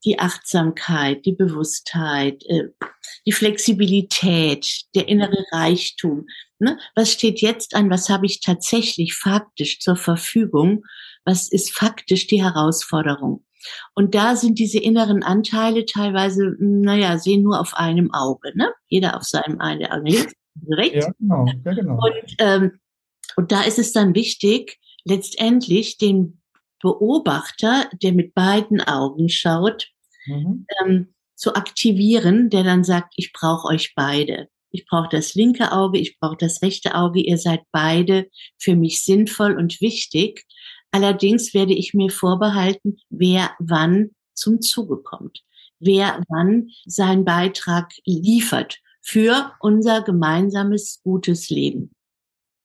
die Achtsamkeit, die Bewusstheit, äh, die Flexibilität, der innere Reichtum. Ne? Was steht jetzt an? Was habe ich tatsächlich faktisch zur Verfügung? Was ist faktisch die Herausforderung? Und da sind diese inneren Anteile teilweise, naja, sehen nur auf einem Auge, ne? Jeder auf seinem einen Auge. Rechts. Ja, genau. Ja, genau. Und, ähm, und da ist es dann wichtig, letztendlich den Beobachter, der mit beiden Augen schaut, mhm. ähm, zu aktivieren, der dann sagt, ich brauche euch beide. Ich brauche das linke Auge, ich brauche das rechte Auge. Ihr seid beide für mich sinnvoll und wichtig. Allerdings werde ich mir vorbehalten, wer wann zum Zuge kommt, wer wann seinen Beitrag liefert für unser gemeinsames gutes Leben.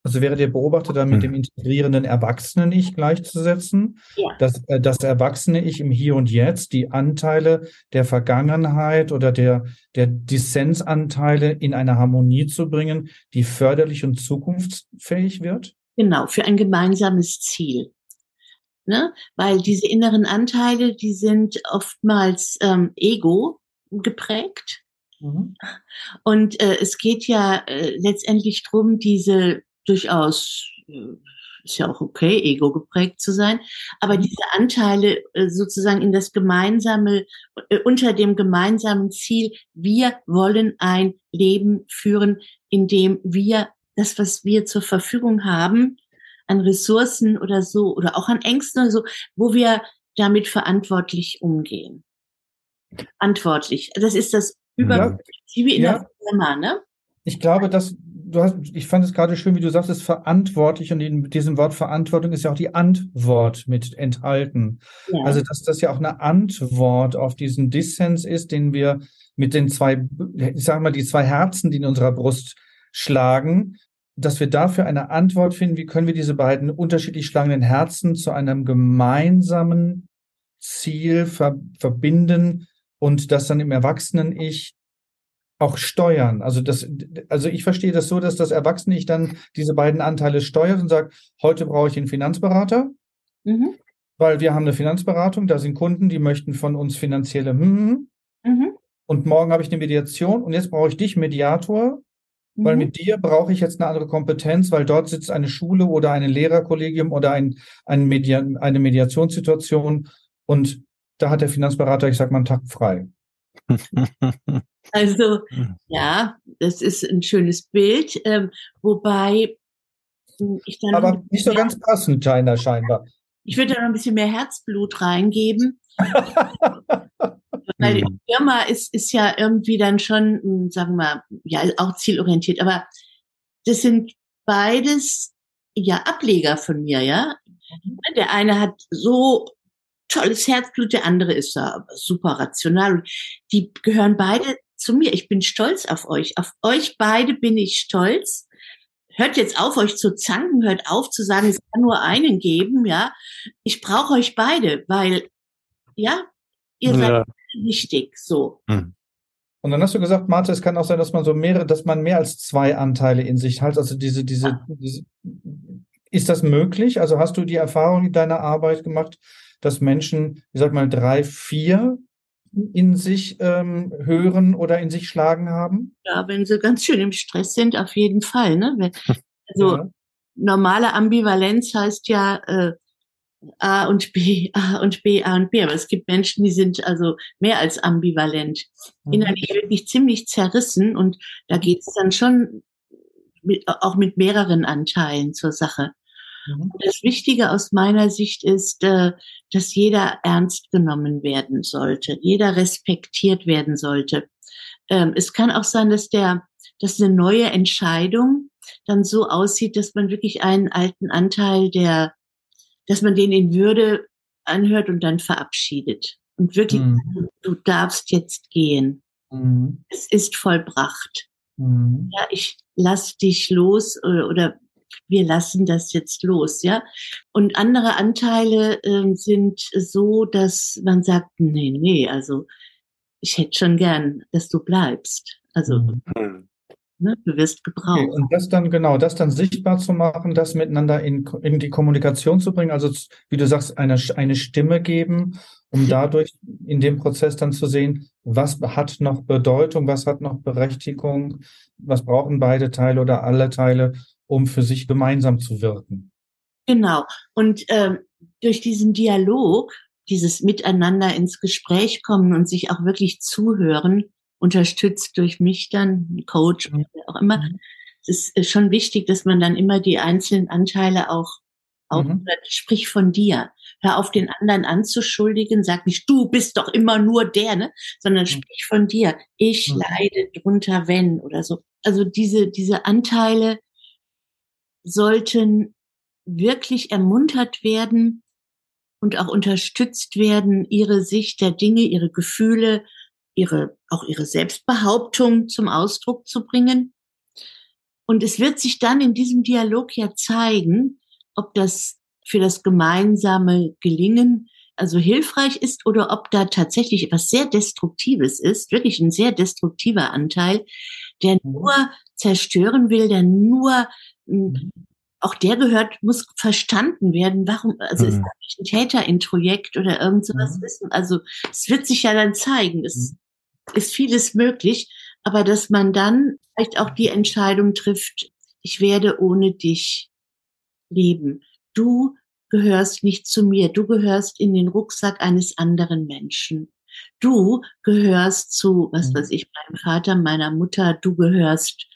Also wäre der Beobachter dann mit hm. dem integrierenden Erwachsenen-Ich gleichzusetzen? Ja. Das, äh, das Erwachsene-Ich im Hier und Jetzt, die Anteile der Vergangenheit oder der, der Dissensanteile in eine Harmonie zu bringen, die förderlich und zukunftsfähig wird? Genau, für ein gemeinsames Ziel. Ne? Weil diese inneren Anteile, die sind oftmals ähm, ego geprägt. Mhm. Und äh, es geht ja äh, letztendlich drum, diese durchaus äh, ist ja auch okay, ego geprägt zu sein, aber mhm. diese Anteile äh, sozusagen in das gemeinsame, äh, unter dem gemeinsamen Ziel, wir wollen ein Leben führen, in dem wir das, was wir zur Verfügung haben, an Ressourcen oder so, oder auch an Ängsten oder so, wo wir damit verantwortlich umgehen. Verantwortlich. Das ist das über, wie in ja. der Firma, ne? Ich glaube, dass du hast, ich fand es gerade schön, wie du sagst, es ist verantwortlich und in diesem Wort Verantwortung ist ja auch die Antwort mit enthalten. Ja. Also, dass das ja auch eine Antwort auf diesen Dissens ist, den wir mit den zwei, ich sag mal, die zwei Herzen, die in unserer Brust schlagen, dass wir dafür eine Antwort finden, wie können wir diese beiden unterschiedlich schlagenden Herzen zu einem gemeinsamen Ziel ver verbinden und das dann im Erwachsenen-Ich auch steuern. Also das, also ich verstehe das so, dass das Erwachsene ich dann diese beiden Anteile steuert und sagt, heute brauche ich einen Finanzberater, mhm. weil wir haben eine Finanzberatung, da sind Kunden, die möchten von uns finanzielle mhm. Mhm. und morgen habe ich eine Mediation und jetzt brauche ich dich Mediator, weil mhm. mit dir brauche ich jetzt eine andere Kompetenz, weil dort sitzt eine Schule oder ein Lehrerkollegium oder ein, ein Media, eine Mediationssituation und da hat der Finanzberater, ich sag mal, einen Tag frei. Also hm. ja, das ist ein schönes Bild, ähm, wobei hm, ich dann aber nicht so ganz passend, China scheinbar. Ich würde da noch ein bisschen mehr Herzblut reingeben. Weil die Firma ist, ist ja irgendwie dann schon, hm, sagen wir, ja, auch zielorientiert. Aber das sind beides ja Ableger von mir, ja. Der eine hat so tolles Herzblut, der andere ist da super rational. Die gehören beide zu mir. Ich bin stolz auf euch. Auf euch beide bin ich stolz. Hört jetzt auf, euch zu zanken, hört auf zu sagen, es kann nur einen geben, ja. Ich brauche euch beide, weil, ja, ihr seid ja. Wichtig, so. Hm. Und dann hast du gesagt, Martha, es kann auch sein, dass man so mehrere, dass man mehr als zwei Anteile in sich hat. Also diese, diese, ah. diese ist das möglich? Also hast du die Erfahrung in deiner Arbeit gemacht, dass Menschen, ich sag mal, drei, vier in sich ähm, hören oder in sich schlagen haben? Ja, wenn sie ganz schön im Stress sind, auf jeden Fall. Ne? Also ja. normale Ambivalenz heißt ja äh, A und B, A und B, A und B. Aber es gibt Menschen, die sind also mehr als ambivalent. Mhm. Innerlich wirklich ziemlich zerrissen und da geht es dann schon mit, auch mit mehreren Anteilen zur Sache. Mhm. Das Wichtige aus meiner Sicht ist, äh, dass jeder ernst genommen werden sollte, jeder respektiert werden sollte. Ähm, es kann auch sein, dass der, dass eine neue Entscheidung dann so aussieht, dass man wirklich einen alten Anteil der, dass man den in Würde anhört und dann verabschiedet. Und wirklich, mhm. du darfst jetzt gehen. Mhm. Es ist vollbracht. Mhm. Ja, ich lass dich los oder, oder wir lassen das jetzt los, ja. Und andere Anteile äh, sind so, dass man sagt, nee, nee, also ich hätte schon gern, dass du bleibst. Also mhm. Ne, du wirst gebraucht. Okay, und das dann genau, das dann sichtbar zu machen, das miteinander in, in die Kommunikation zu bringen, also wie du sagst, eine, eine Stimme geben, um dadurch in dem Prozess dann zu sehen, was hat noch Bedeutung, was hat noch Berechtigung, was brauchen beide Teile oder alle Teile, um für sich gemeinsam zu wirken. Genau. Und ähm, durch diesen Dialog, dieses Miteinander ins Gespräch kommen und sich auch wirklich zuhören, unterstützt durch mich dann, Coach oder auch immer, mhm. es ist schon wichtig, dass man dann immer die einzelnen Anteile auch auch mhm. sprich von dir. Hör auf, den anderen anzuschuldigen. Sag nicht, du bist doch immer nur der, ne? Sondern mhm. sprich von dir. Ich mhm. leide drunter, wenn oder so. Also diese, diese Anteile sollten wirklich ermuntert werden und auch unterstützt werden, ihre Sicht der Dinge, ihre Gefühle, ihre, auch ihre Selbstbehauptung zum Ausdruck zu bringen. Und es wird sich dann in diesem Dialog ja zeigen, ob das für das gemeinsame Gelingen also hilfreich ist oder ob da tatsächlich etwas sehr Destruktives ist, wirklich ein sehr destruktiver Anteil, der mhm. nur zerstören will, der nur Mhm. Auch der gehört, muss verstanden werden. Warum, also mhm. ist da nicht ein Täterintrojekt oder irgend sowas mhm. wissen? Also, es wird sich ja dann zeigen. Es mhm. Ist vieles möglich. Aber dass man dann vielleicht auch die Entscheidung trifft, ich werde ohne dich leben. Du gehörst nicht zu mir. Du gehörst in den Rucksack eines anderen Menschen. Du gehörst zu, was mhm. weiß ich, meinem Vater, meiner Mutter. Du gehörst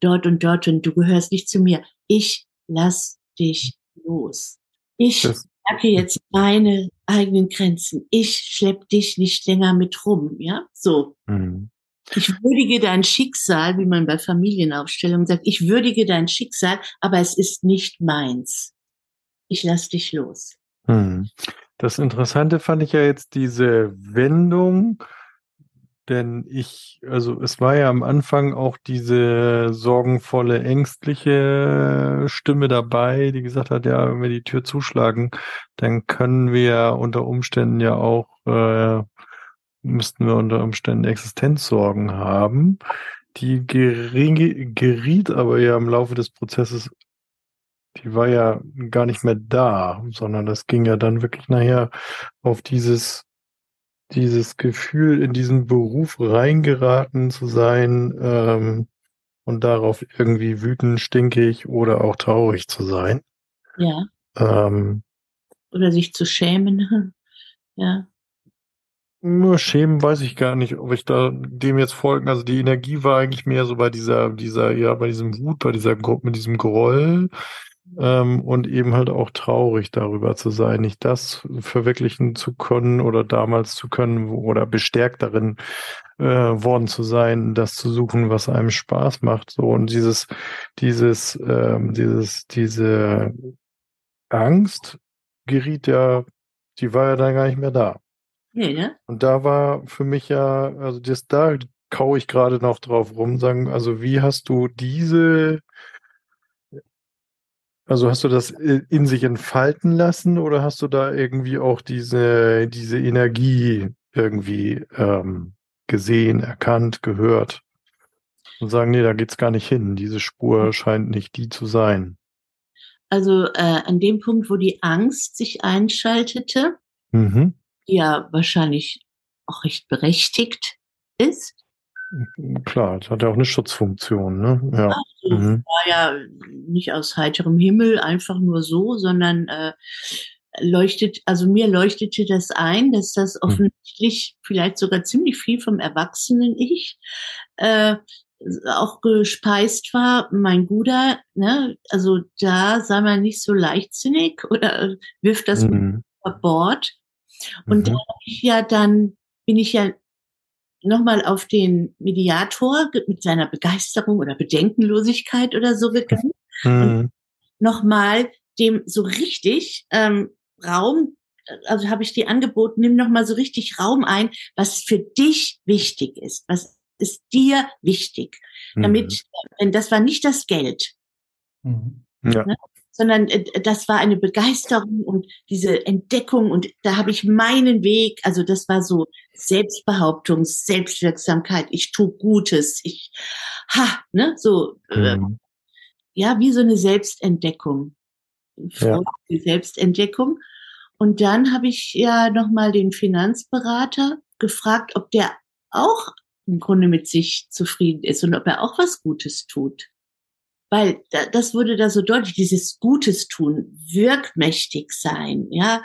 dort und dort und du gehörst nicht zu mir. Ich lass dich los. Ich merke jetzt meine eigenen Grenzen. Ich schlepp dich nicht länger mit rum, ja? So. Mhm. Ich würdige dein Schicksal, wie man bei Familienaufstellungen sagt, ich würdige dein Schicksal, aber es ist nicht meins. Ich lass dich los. Mhm. Das Interessante fand ich ja jetzt diese Wendung, denn ich, also es war ja am Anfang auch diese sorgenvolle, ängstliche Stimme dabei, die gesagt hat, ja, wenn wir die Tür zuschlagen, dann können wir unter Umständen ja auch, äh, müssten wir unter Umständen Existenzsorgen haben. Die gering, geriet aber ja im Laufe des Prozesses, die war ja gar nicht mehr da, sondern das ging ja dann wirklich nachher auf dieses dieses Gefühl, in diesen Beruf reingeraten zu sein ähm, und darauf irgendwie wütend, stinkig oder auch traurig zu sein. Ja. Ähm, oder sich zu schämen. ja. Nur schämen weiß ich gar nicht, ob ich da dem jetzt folgen. Also die Energie war eigentlich mehr so bei dieser, dieser, ja, bei diesem Wut, bei dieser, mit diesem Groll. Ähm, und eben halt auch traurig darüber zu sein, nicht das verwirklichen zu können oder damals zu können oder bestärkt darin äh, worden zu sein, das zu suchen, was einem Spaß macht. So und dieses, dieses, ähm, dieses, diese Angst geriet ja, die war ja dann gar nicht mehr da. Nee, ne? Und da war für mich ja, also das, da kaue ich gerade noch drauf rum, sagen, also wie hast du diese also hast du das in sich entfalten lassen oder hast du da irgendwie auch diese, diese Energie irgendwie ähm, gesehen, erkannt, gehört? Und sagen, nee, da geht's gar nicht hin. Diese Spur scheint nicht die zu sein. Also äh, an dem Punkt, wo die Angst sich einschaltete, mhm. die ja wahrscheinlich auch recht berechtigt ist, Klar, das hat ja auch eine Schutzfunktion, ne? Ja. Also, mhm. war ja nicht aus heiterem Himmel einfach nur so, sondern äh, leuchtet, also mir leuchtete das ein, dass das mhm. offensichtlich mhm. vielleicht sogar ziemlich viel vom erwachsenen Ich äh, auch gespeist war. Mein Bruder, ne, also da sei man nicht so leichtsinnig oder wirft das mhm. über Bord. Und mhm. da habe ich ja dann bin ich ja nochmal auf den Mediator mit seiner Begeisterung oder Bedenkenlosigkeit oder so gegangen. Mhm. nochmal dem so richtig ähm, Raum, also habe ich dir angeboten, nimm nochmal so richtig Raum ein, was für dich wichtig ist, was ist dir wichtig. Damit, mhm. denn das war nicht das Geld. Mhm. Ja. Ne? Sondern äh, das war eine Begeisterung und diese Entdeckung und da habe ich meinen Weg, also das war so Selbstbehauptung, Selbstwirksamkeit, ich tue Gutes, ich, ha, ne, so, äh, mhm. ja, wie so eine Selbstentdeckung, ja. Selbstentdeckung. Und dann habe ich ja nochmal den Finanzberater gefragt, ob der auch im Grunde mit sich zufrieden ist und ob er auch was Gutes tut weil das wurde da so deutlich, dieses Gutes tun, wirkmächtig sein, ja.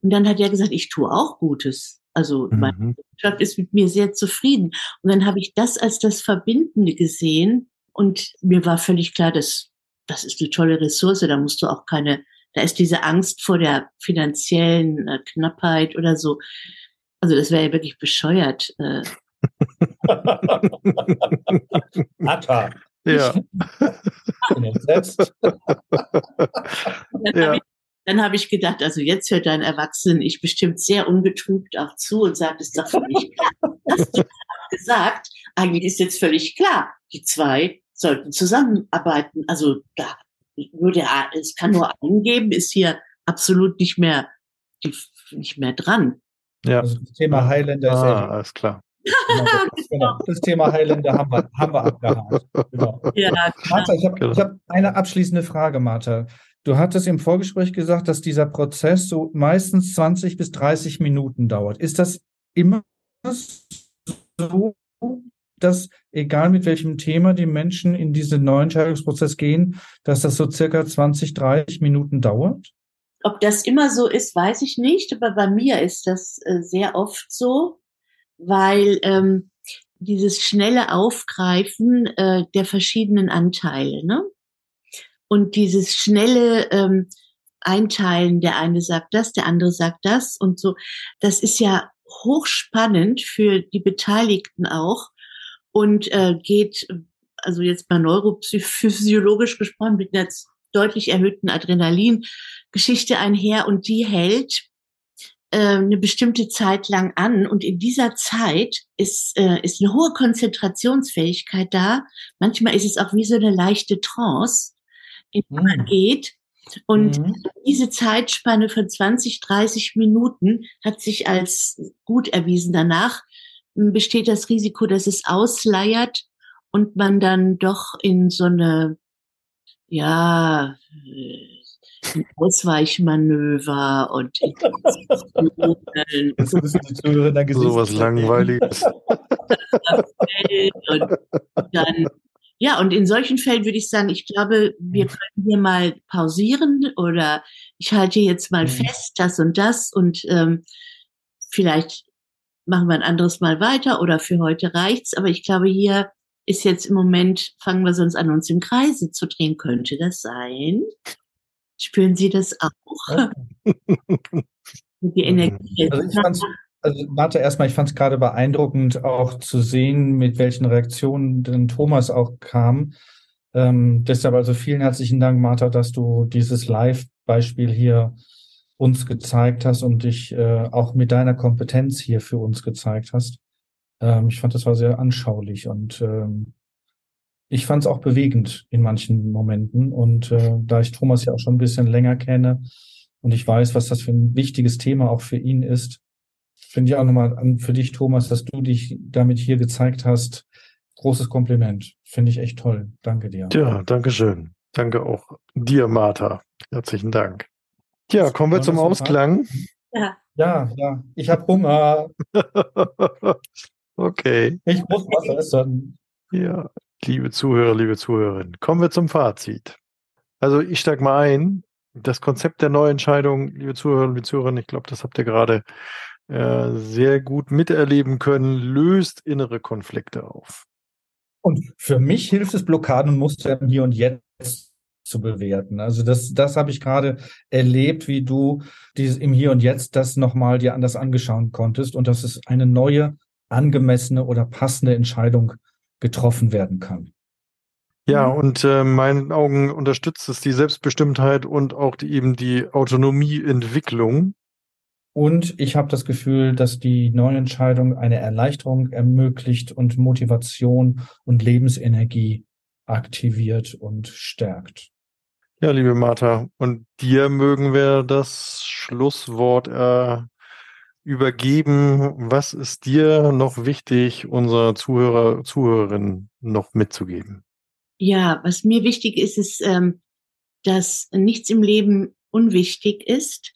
Und dann hat er gesagt, ich tue auch Gutes. Also mhm. mein Chef ist mit mir sehr zufrieden. Und dann habe ich das als das Verbindende gesehen und mir war völlig klar, dass das ist eine tolle Ressource. Da musst du auch keine, da ist diese Angst vor der finanziellen äh, Knappheit oder so. Also das wäre ja wirklich bescheuert. Äh. Atta. Ja. Selbst. dann ja. habe ich, hab ich gedacht, also jetzt hört dein Erwachsenen-Ich bestimmt sehr unbetrübt auch zu und sagt, es ist doch völlig klar. Hast du gesagt, eigentlich ist jetzt völlig klar, die zwei sollten zusammenarbeiten. Also da nur der, es kann nur einen geben, ist hier absolut nicht mehr, nicht mehr dran. Ja. Also das Thema Highlander ist ah, alles klar. Genau, das, genau, das, Thema Highlander haben wir, haben wir abgehakt. Genau. Ja, Martha, ich habe genau. hab eine abschließende Frage, Martha. Du hattest im Vorgespräch gesagt, dass dieser Prozess so meistens 20 bis 30 Minuten dauert. Ist das immer so, dass egal mit welchem Thema die Menschen in diesen neuen Entscheidungsprozess gehen, dass das so circa 20, 30 Minuten dauert? Ob das immer so ist, weiß ich nicht, aber bei mir ist das äh, sehr oft so weil ähm, dieses schnelle Aufgreifen äh, der verschiedenen Anteile, ne? Und dieses schnelle ähm, Einteilen, der eine sagt das, der andere sagt das und so, das ist ja hochspannend für die Beteiligten auch und äh, geht, also jetzt mal neurophysiologisch gesprochen, mit einer deutlich erhöhten Adrenalin-Geschichte einher und die hält eine bestimmte Zeit lang an und in dieser Zeit ist, äh, ist eine hohe Konzentrationsfähigkeit da. Manchmal ist es auch wie so eine leichte Trance, in die man mhm. geht. Und mhm. diese Zeitspanne von 20, 30 Minuten hat sich als gut erwiesen. Danach hm, besteht das Risiko, dass es ausleiert und man dann doch in so eine, ja, Ausweichmanöver und so was Langweiliges. und dann, ja, und in solchen Fällen würde ich sagen, ich glaube, wir können hier mal pausieren oder ich halte jetzt mal mhm. fest, das und das und ähm, vielleicht machen wir ein anderes Mal weiter oder für heute reicht's. Aber ich glaube, hier ist jetzt im Moment, fangen wir sonst an, uns im Kreise zu drehen. Könnte das sein? Spüren Sie das auch? Die Energie. Also ich fand's, also warte erstmal, ich fand es gerade beeindruckend, auch zu sehen, mit welchen Reaktionen denn Thomas auch kam. Ähm, deshalb also vielen herzlichen Dank, Martha, dass du dieses Live-Beispiel hier uns gezeigt hast und dich äh, auch mit deiner Kompetenz hier für uns gezeigt hast. Ähm, ich fand, das war sehr anschaulich und ähm, ich fand es auch bewegend in manchen Momenten. Und äh, da ich Thomas ja auch schon ein bisschen länger kenne und ich weiß, was das für ein wichtiges Thema auch für ihn ist, finde ich auch nochmal an für dich, Thomas, dass du dich damit hier gezeigt hast. Großes Kompliment. Finde ich echt toll. Danke dir. Ja, danke schön. Danke auch dir, Martha. Herzlichen Dank. Ja, kommen wir zum Ausklang. Ja, ja, ja. Ich habe Hunger. okay. Ich muss was essen. Ja, liebe Zuhörer, liebe Zuhörerinnen, kommen wir zum Fazit. Also ich steige mal ein. Das Konzept der Neuentscheidung, liebe Zuhörer, liebe Zuhörerinnen, ich glaube, das habt ihr gerade äh, sehr gut miterleben können, löst innere Konflikte auf. Und für mich hilft es, Blockaden und Muster im Hier und Jetzt zu bewerten. Also das, das habe ich gerade erlebt, wie du dieses im Hier und Jetzt das nochmal dir anders angeschauen konntest und dass es eine neue, angemessene oder passende Entscheidung getroffen werden kann. Ja, und äh, meinen Augen unterstützt es die Selbstbestimmtheit und auch die, eben die Autonomieentwicklung. Und ich habe das Gefühl, dass die Neuentscheidung eine Erleichterung ermöglicht und Motivation und Lebensenergie aktiviert und stärkt. Ja, liebe Martha, und dir mögen wir das Schlusswort äh, übergeben. Was ist dir noch wichtig, unserer Zuhörer, Zuhörerin noch mitzugeben? Ja, was mir wichtig ist, ist, ähm, dass nichts im Leben unwichtig ist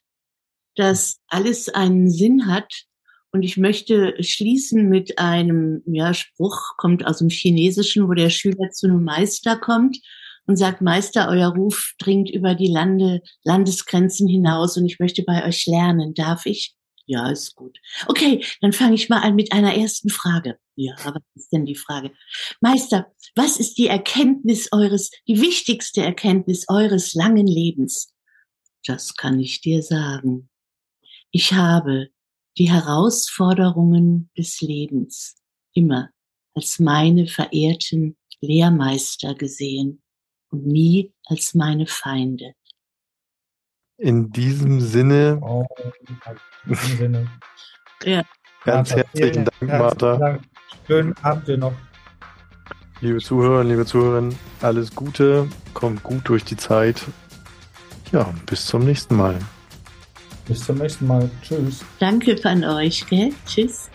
dass alles einen Sinn hat. Und ich möchte schließen mit einem ja, Spruch, kommt aus dem Chinesischen, wo der Schüler zu einem Meister kommt und sagt, Meister, euer Ruf dringt über die Lande, Landesgrenzen hinaus und ich möchte bei euch lernen. Darf ich? Ja, ist gut. Okay, dann fange ich mal an mit einer ersten Frage. Ja, was ist denn die Frage? Meister, was ist die Erkenntnis eures, die wichtigste Erkenntnis eures langen Lebens? Das kann ich dir sagen. Ich habe die Herausforderungen des Lebens immer als meine verehrten Lehrmeister gesehen und nie als meine Feinde. In diesem Sinne. Oh, in diesem Sinne. ja. Ganz Martha, herzlichen Dank, Martha. Dank. Schönen Abend dir noch. Liebe Zuhörer, liebe Zuhörerinnen, alles Gute, kommt gut durch die Zeit. Ja, bis zum nächsten Mal. Bis zum nächsten Mal. Tschüss. Danke von euch, gell? Tschüss.